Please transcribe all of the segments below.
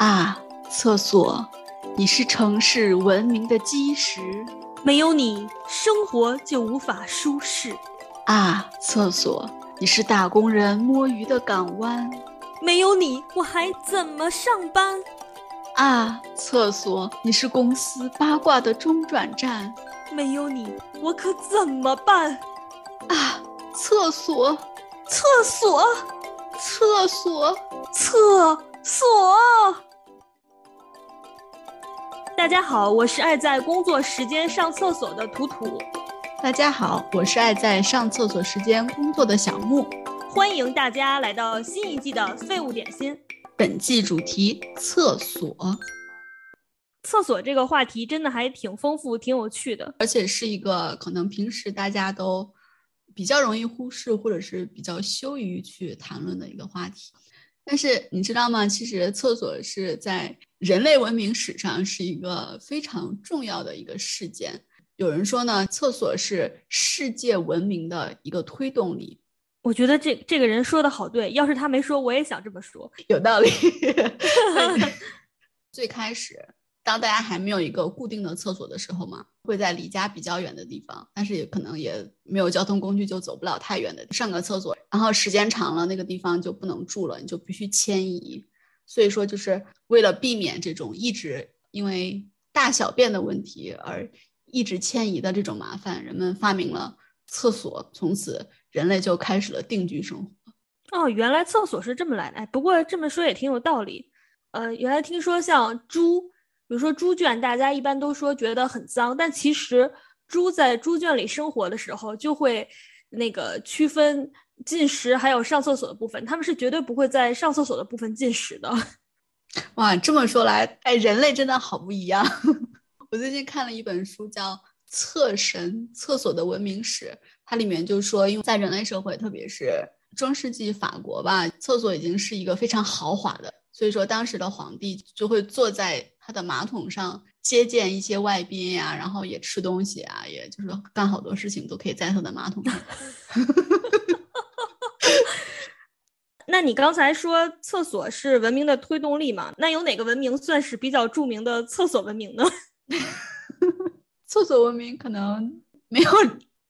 啊，厕所，你是城市文明的基石，没有你，生活就无法舒适。啊，厕所，你是打工人摸鱼的港湾，没有你，我还怎么上班？啊，厕所，你是公司八卦的中转站，没有你，我可怎么办？啊，厕所，厕所，厕所，厕所。大家好，我是爱在工作时间上厕所的图图。大家好，我是爱在上厕所时间工作的小木。欢迎大家来到新一季的废物点心。本季主题：厕所。厕所这个话题真的还挺丰富、挺有趣的，而且是一个可能平时大家都比较容易忽视，或者是比较羞于去谈论的一个话题。但是你知道吗？其实厕所是在人类文明史上是一个非常重要的一个事件。有人说呢，厕所是世界文明的一个推动力。我觉得这这个人说的好对，要是他没说，我也想这么说，有道理。最开始，当大家还没有一个固定的厕所的时候嘛，会在离家比较远的地方，但是也可能也没有交通工具，就走不了太远的上个厕所。然后时间长了，那个地方就不能住了，你就必须迁移。所以说，就是为了避免这种一直因为大小便的问题而一直迁移的这种麻烦，人们发明了厕所，从此。人类就开始了定居生活。哦，原来厕所是这么来的。哎，不过这么说也挺有道理。呃，原来听说像猪，比如说猪圈，大家一般都说觉得很脏，但其实猪在猪圈里生活的时候，就会那个区分进食还有上厕所的部分，他们是绝对不会在上厕所的部分进食的。哇，这么说来，哎，人类真的好不一样。我最近看了一本书，叫《厕神：厕所的文明史》。它里面就说，因为在人类社会，特别是中世纪法国吧，厕所已经是一个非常豪华的，所以说当时的皇帝就会坐在他的马桶上接见一些外宾呀，然后也吃东西啊，也就是干好多事情都可以在他的马桶上。那你刚才说厕所是文明的推动力嘛？那有哪个文明算是比较著名的厕所文明呢？厕所文明可能没有。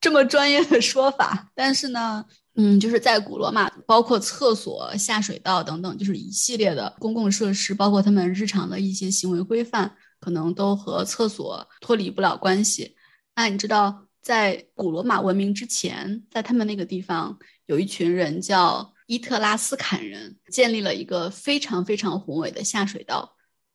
这么专业的说法，但是呢，嗯，就是在古罗马，包括厕所、下水道等等，就是一系列的公共设施，包括他们日常的一些行为规范，可能都和厕所脱离不了关系。那你知道，在古罗马文明之前，在他们那个地方，有一群人叫伊特拉斯坎人，建立了一个非常非常宏伟的下水道，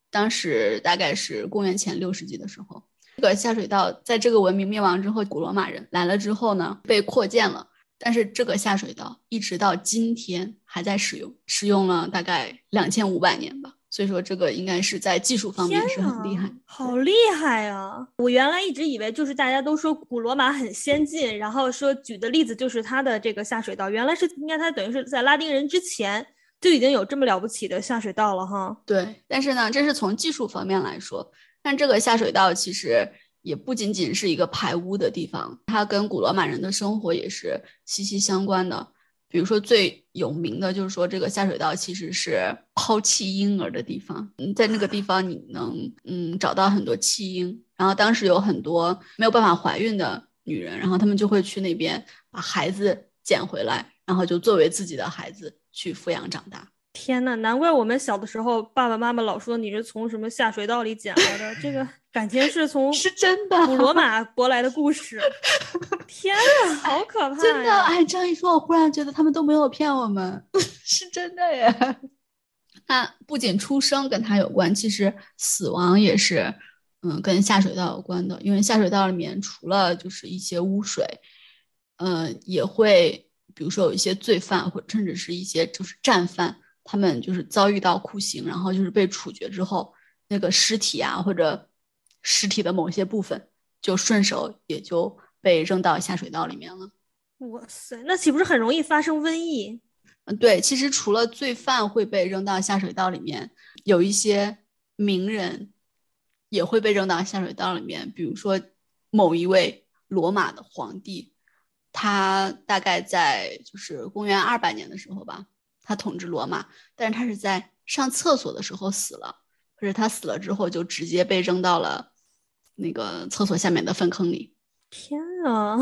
当时大概是公元前六世纪的时候。这个下水道在这个文明灭亡之后，古罗马人来了之后呢，被扩建了。但是这个下水道一直到今天还在使用，使用了大概两千五百年吧。所以说，这个应该是在技术方面是很厉害，好厉害啊！我原来一直以为就是大家都说古罗马很先进，然后说举的例子就是它的这个下水道，原来是应该它等于是在拉丁人之前就已经有这么了不起的下水道了哈。对，但是呢，这是从技术方面来说。但这个下水道其实也不仅仅是一个排污的地方，它跟古罗马人的生活也是息息相关的。比如说最有名的就是说，这个下水道其实是抛弃婴儿的地方。嗯，在那个地方你能嗯找到很多弃婴，然后当时有很多没有办法怀孕的女人，然后他们就会去那边把孩子捡回来，然后就作为自己的孩子去抚养长大。天呐，难怪我们小的时候爸爸妈妈老说你是从什么下水道里捡来的，这个感情是从是真的古罗马博来的故事。天啊，好可怕！真的，哎，这样一说，我忽然觉得他们都没有骗我们，是真的耶。那不仅出生跟他有关，其实死亡也是，嗯，跟下水道有关的。因为下水道里面除了就是一些污水，嗯，也会比如说有一些罪犯，或甚至是一些就是战犯。他们就是遭遇到酷刑，然后就是被处决之后，那个尸体啊，或者尸体的某些部分，就顺手也就被扔到下水道里面了。哇塞，那岂不是很容易发生瘟疫？嗯，对，其实除了罪犯会被扔到下水道里面，有一些名人也会被扔到下水道里面。比如说某一位罗马的皇帝，他大概在就是公元二百年的时候吧。他统治罗马，但是他是在上厕所的时候死了。可是他死了之后就直接被扔到了那个厕所下面的粪坑里。天啊，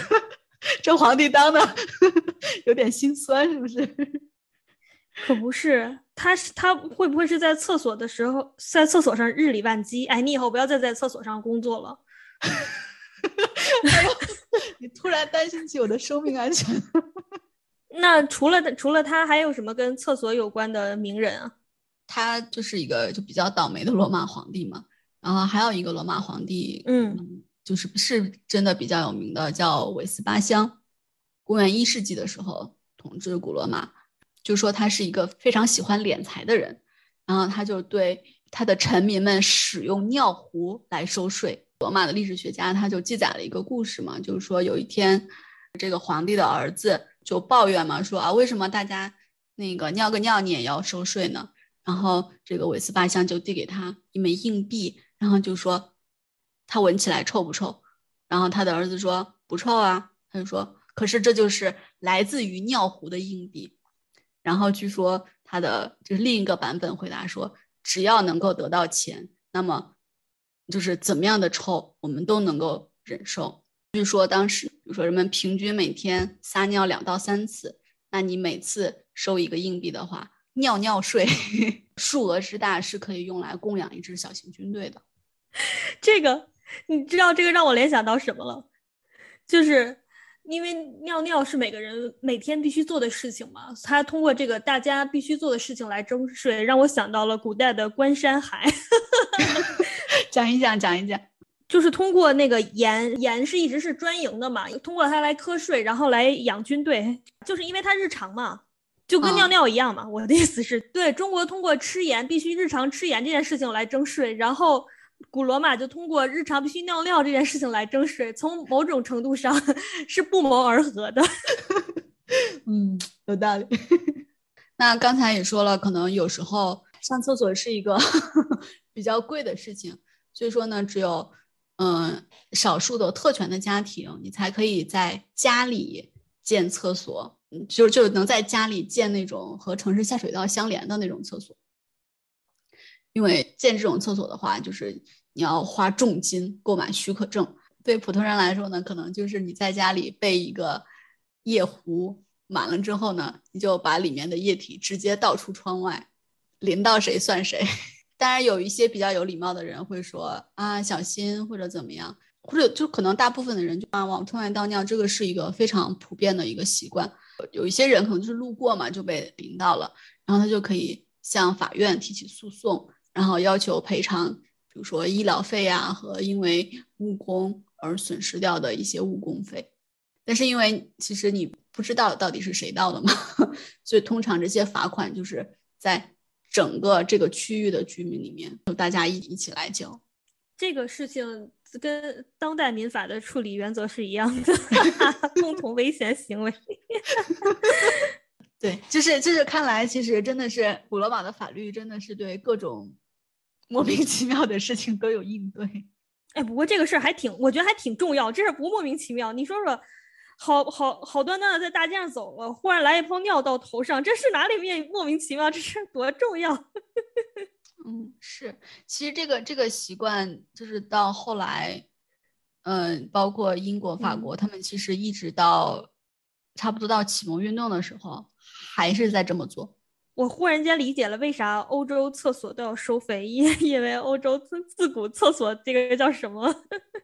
这皇帝当的 有点心酸，是不是？可不是，他是他会不会是在厕所的时候在厕所上日理万机？哎，你以后不要再在厕所上工作了。哎呦，你突然担心起我的生命安全。那除了除了他，还有什么跟厕所有关的名人啊？他就是一个就比较倒霉的罗马皇帝嘛。然后还有一个罗马皇帝，嗯，就是是真的比较有名的，叫韦斯巴乡。公元一世纪的时候统治古罗马。就说他是一个非常喜欢敛财的人，然后他就对他的臣民们使用尿壶来收税。罗马的历史学家他就记载了一个故事嘛，就是说有一天，这个皇帝的儿子就抱怨嘛，说啊，为什么大家那个尿个尿你也要收税呢？然后这个韦斯巴乡就递给他一枚硬币，然后就说他闻起来臭不臭？然后他的儿子说不臭啊，他就说可是这就是来自于尿壶的硬币。然后据说他的就是另一个版本回答说，只要能够得到钱，那么就是怎么样的臭我们都能够忍受。据说当时，比如说人们平均每天撒尿两到三次，那你每次收一个硬币的话，尿尿税 数额之大是可以用来供养一支小型军队的。这个你知道这个让我联想到什么了？就是。因为尿尿是每个人每天必须做的事情嘛，他通过这个大家必须做的事情来征税，让我想到了古代的关山海。讲一讲，讲一讲，就是通过那个盐，盐是一直是专营的嘛，通过它来瞌睡，然后来养军队，就是因为它日常嘛，就跟尿尿一样嘛。我的意思是，对中国通过吃盐，必须日常吃盐这件事情来征税，然后。古罗马就通过日常必须尿尿这件事情来征税，从某种程度上是不谋而合的。嗯，有道理。那刚才也说了，可能有时候上厕所是一个 比较贵的事情，所以说呢，只有嗯少数的特权的家庭，你才可以在家里建厕所，就就能在家里建那种和城市下水道相连的那种厕所。因为建这种厕所的话，就是你要花重金购买许可证。对普通人来说呢，可能就是你在家里备一个液壶，满了之后呢，你就把里面的液体直接倒出窗外，淋到谁算谁。当然，有一些比较有礼貌的人会说啊，小心或者怎么样，或者就可能大部分的人就啊往窗外倒尿，这个是一个非常普遍的一个习惯。有一些人可能就是路过嘛，就被淋到了，然后他就可以向法院提起诉讼。然后要求赔偿，比如说医疗费呀和因为误工而损失掉的一些误工费。但是因为其实你不知道到底是谁盗的嘛，所以通常这些罚款就是在整个这个区域的居民里面，就大家一一起来交。这个事情跟当代民法的处理原则是一样的，共同危险行为。对，就是就是，看来其实真的是古罗马的法律真的是对各种 莫名其妙的事情都有应对。哎，不过这个事儿还挺，我觉得还挺重要。这事不莫名其妙，你说说，好好好端端的在大街上走了，忽然来一泡尿到头上，这是哪里面莫名其妙？这是多重要？嗯，是。其实这个这个习惯就是到后来，嗯，包括英国、法国，他们其实一直到差不多到启蒙运动的时候。还是在这么做，我忽然间理解了为啥欧洲厕所都要收费，因 因为欧洲自自古厕所这个叫什么？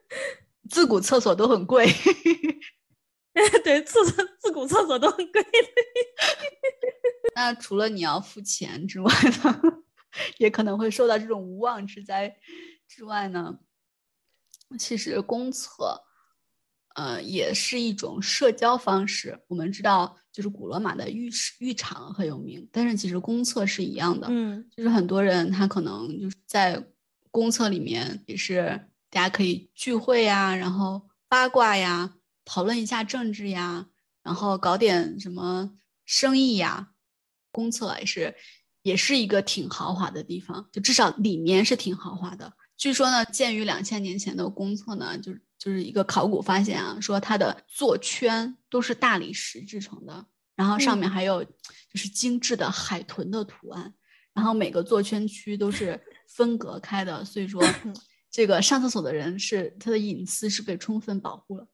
自古厕所都很贵。对，厕所自古厕所都很贵。那除了你要付钱之外呢，也可能会受到这种无妄之灾之外呢，其实公厕。呃，也是一种社交方式。我们知道，就是古罗马的浴室、浴场很有名，但是其实公厕是一样的。嗯，就是很多人他可能就是在公厕里面，也是大家可以聚会呀，然后八卦呀，讨论一下政治呀，然后搞点什么生意呀。公厕也是，也是一个挺豪华的地方，就至少里面是挺豪华的。据说呢，建于两千年前的公厕呢，就是。就是一个考古发现啊，说它的座圈都是大理石制成的，然后上面还有就是精致的海豚的图案，然后每个座圈区都是分隔开的，所以说 这个上厕所的人是他的隐私是被充分保护了。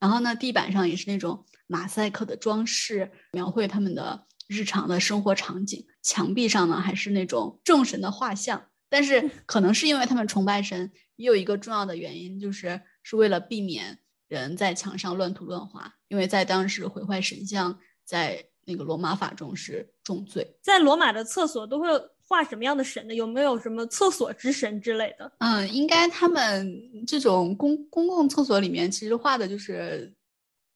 然后呢，地板上也是那种马赛克的装饰，描绘他们的日常的生活场景。墙壁上呢，还是那种众神的画像。但是 可能是因为他们崇拜神，也有一个重要的原因，就是是为了避免人在墙上乱涂乱画，因为在当时毁坏神像在那个罗马法中是重罪。在罗马的厕所都会画什么样的神呢？有没有什么厕所之神之类的？嗯，应该他们这种公公共厕所里面其实画的就是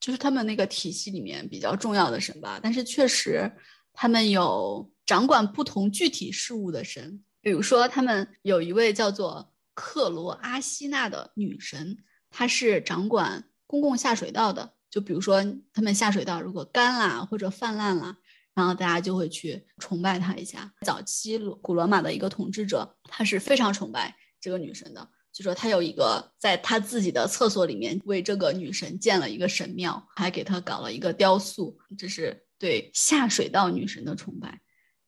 就是他们那个体系里面比较重要的神吧。但是确实他们有掌管不同具体事物的神。比如说，他们有一位叫做克罗阿西娜的女神，她是掌管公共下水道的。就比如说，他们下水道如果干啦或者泛滥啦，然后大家就会去崇拜她一下。早期古罗马的一个统治者，他是非常崇拜这个女神的，就说他有一个在他自己的厕所里面为这个女神建了一个神庙，还给她搞了一个雕塑，这是对下水道女神的崇拜。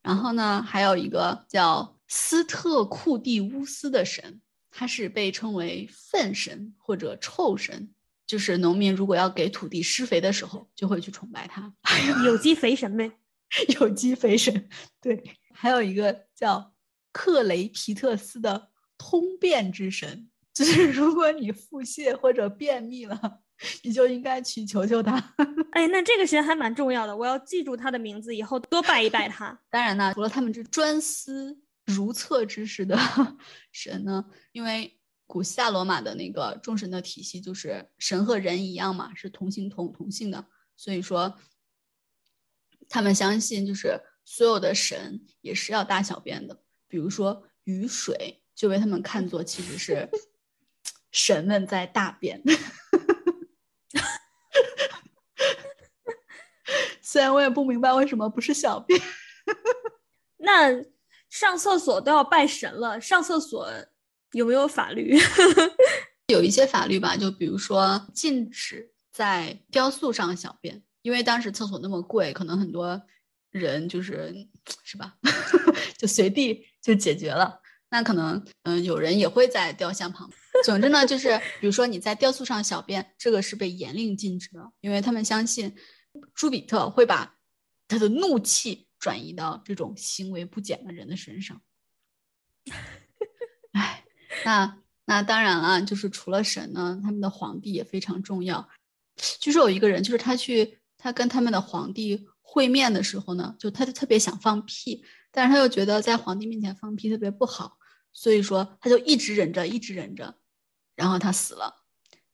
然后呢，还有一个叫。斯特库蒂乌斯的神，他是被称为粪神或者臭神，就是农民如果要给土地施肥的时候，就会去崇拜他。有机肥神呗，有机肥神。对，还有一个叫克雷皮特斯的通便之神，就是如果你腹泻或者便秘了，你就应该去求求他。哎，那这个神还蛮重要的，我要记住他的名字，以后多拜一拜他。当然呢，除了他们这专司。如厕知识的 神呢？因为古希腊罗马的那个众神的体系就是神和人一样嘛，是同性同同性的，所以说他们相信就是所有的神也是要大小便的。比如说雨水就被他们看作其实是神们在大便，虽然我也不明白为什么不是小便。那。上厕所都要拜神了，上厕所有没有法律？有一些法律吧，就比如说禁止在雕塑上小便，因为当时厕所那么贵，可能很多人就是是吧，就随地就解决了。那可能嗯，有人也会在雕像旁。总之呢，就是比如说你在雕塑上小便，这个是被严令禁止的，因为他们相信朱比特会把他的怒气。转移到这种行为不检的人的身上，哎，那那当然了，就是除了神呢，他们的皇帝也非常重要。据说有一个人，就是他去他跟他们的皇帝会面的时候呢，就他就特别想放屁，但是他又觉得在皇帝面前放屁特别不好，所以说他就一直忍着，一直忍着，然后他死了。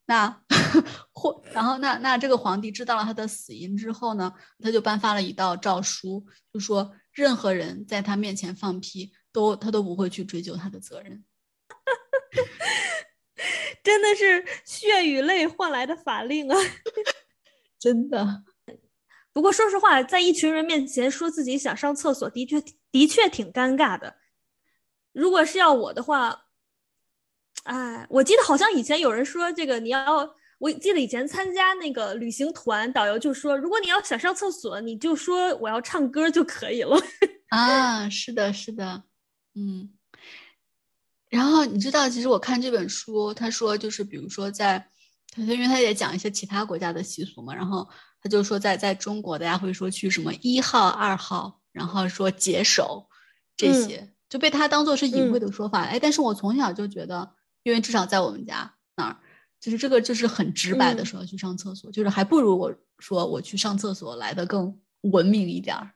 那 或然后那那这个皇帝知道了他的死因之后呢，他就颁发了一道诏书，就说任何人在他面前放屁，都他都不会去追究他的责任。真的是血与泪换来的法令啊！真的。不过说实话，在一群人面前说自己想上厕所，的确的确挺尴尬的。如果是要我的话。哎，我记得好像以前有人说这个你要，我记得以前参加那个旅行团，导游就说，如果你要想上厕所，你就说我要唱歌就可以了。啊，是的，是的，嗯。然后你知道，其实我看这本书，他说就是比如说在，他因为他也讲一些其他国家的习俗嘛，然后他就说在在中国，大家会说去什么一号、二号，然后说解手这些，就被他当做是隐晦的说法。哎，但是我从小就觉得。因为至少在我们家那儿，就是这个就是很直白的说要去上厕所，就是还不如我说我去上厕所来的更文明一点儿。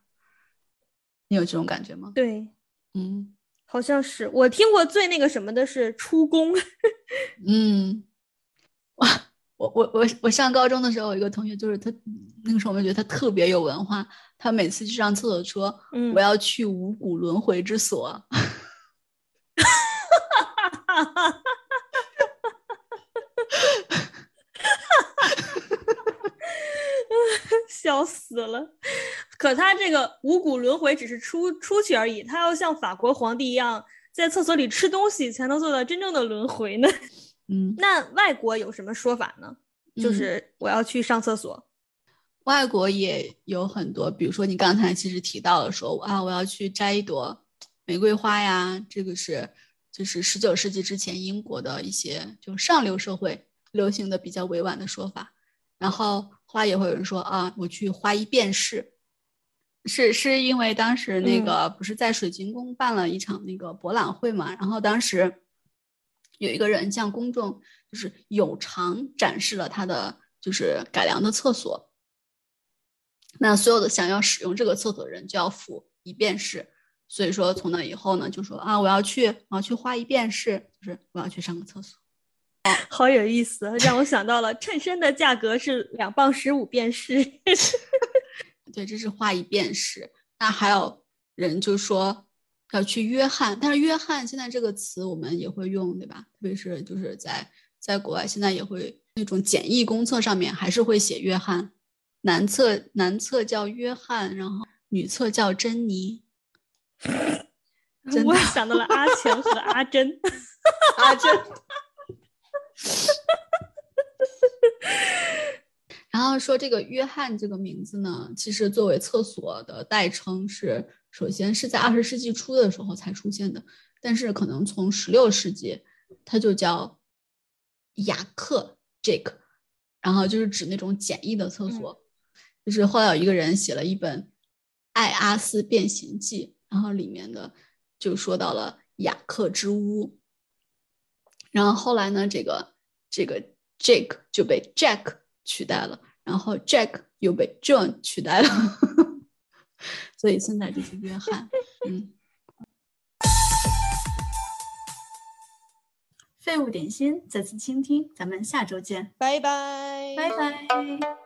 你有这种感觉吗？对，嗯，好像是我听过最那个什么的是出宫。嗯，哇，我我我我上高中的时候，有一个同学就是他那个时候我们觉得他特别有文化，他每次去上厕所说我要去五谷轮回之所 哈！笑死了。可他这个五谷轮回只是出出去而已，他要像法国皇帝一样在厕所里吃东西，才能做到真正的轮回呢。嗯，那外国有什么说法呢？就是我要去上厕所。外国也有很多，比如说你刚才其实提到了说啊，我要去摘一朵玫瑰花呀，这个是就是十九世纪之前英国的一些就上流社会流行的比较委婉的说法。然后花也会有人说啊，我去花一便士，是是因为当时那个不是在水晶宫办了一场那个博览会嘛，然后当时有一个人向公众就是有偿展示了他的就是改良的厕所。那所有的想要使用这个厕所的人就要付一便士，所以说从那以后呢，就说啊，我要去，我要去花一便士，就是我要去上个厕所。好有意思，让我想到了衬衫的价格是两磅十五便士。对，这是花一便士。那还有人就说要去约翰，但是约翰现在这个词我们也会用，对吧？特别是就是在在国外，现在也会那种简易公厕上面还是会写约翰。男厕男厕叫约翰，然后女厕叫珍妮。我想到了阿强和阿珍，阿珍。然后说这个约翰这个名字呢，其实作为厕所的代称是，首先是在二十世纪初的时候才出现的，但是可能从十六世纪，它就叫雅克 Jake，然后就是指那种简易的厕所。就是后来有一个人写了一本《艾阿斯变形记》，然后里面的就说到了雅克之屋。然后后来呢，这个这个 Jake 就被 Jack 取代了，然后 Jack 又被 John 取代了，所以现在就是约翰。嗯。废物点心，再次倾听，咱们下周见，拜拜，拜拜。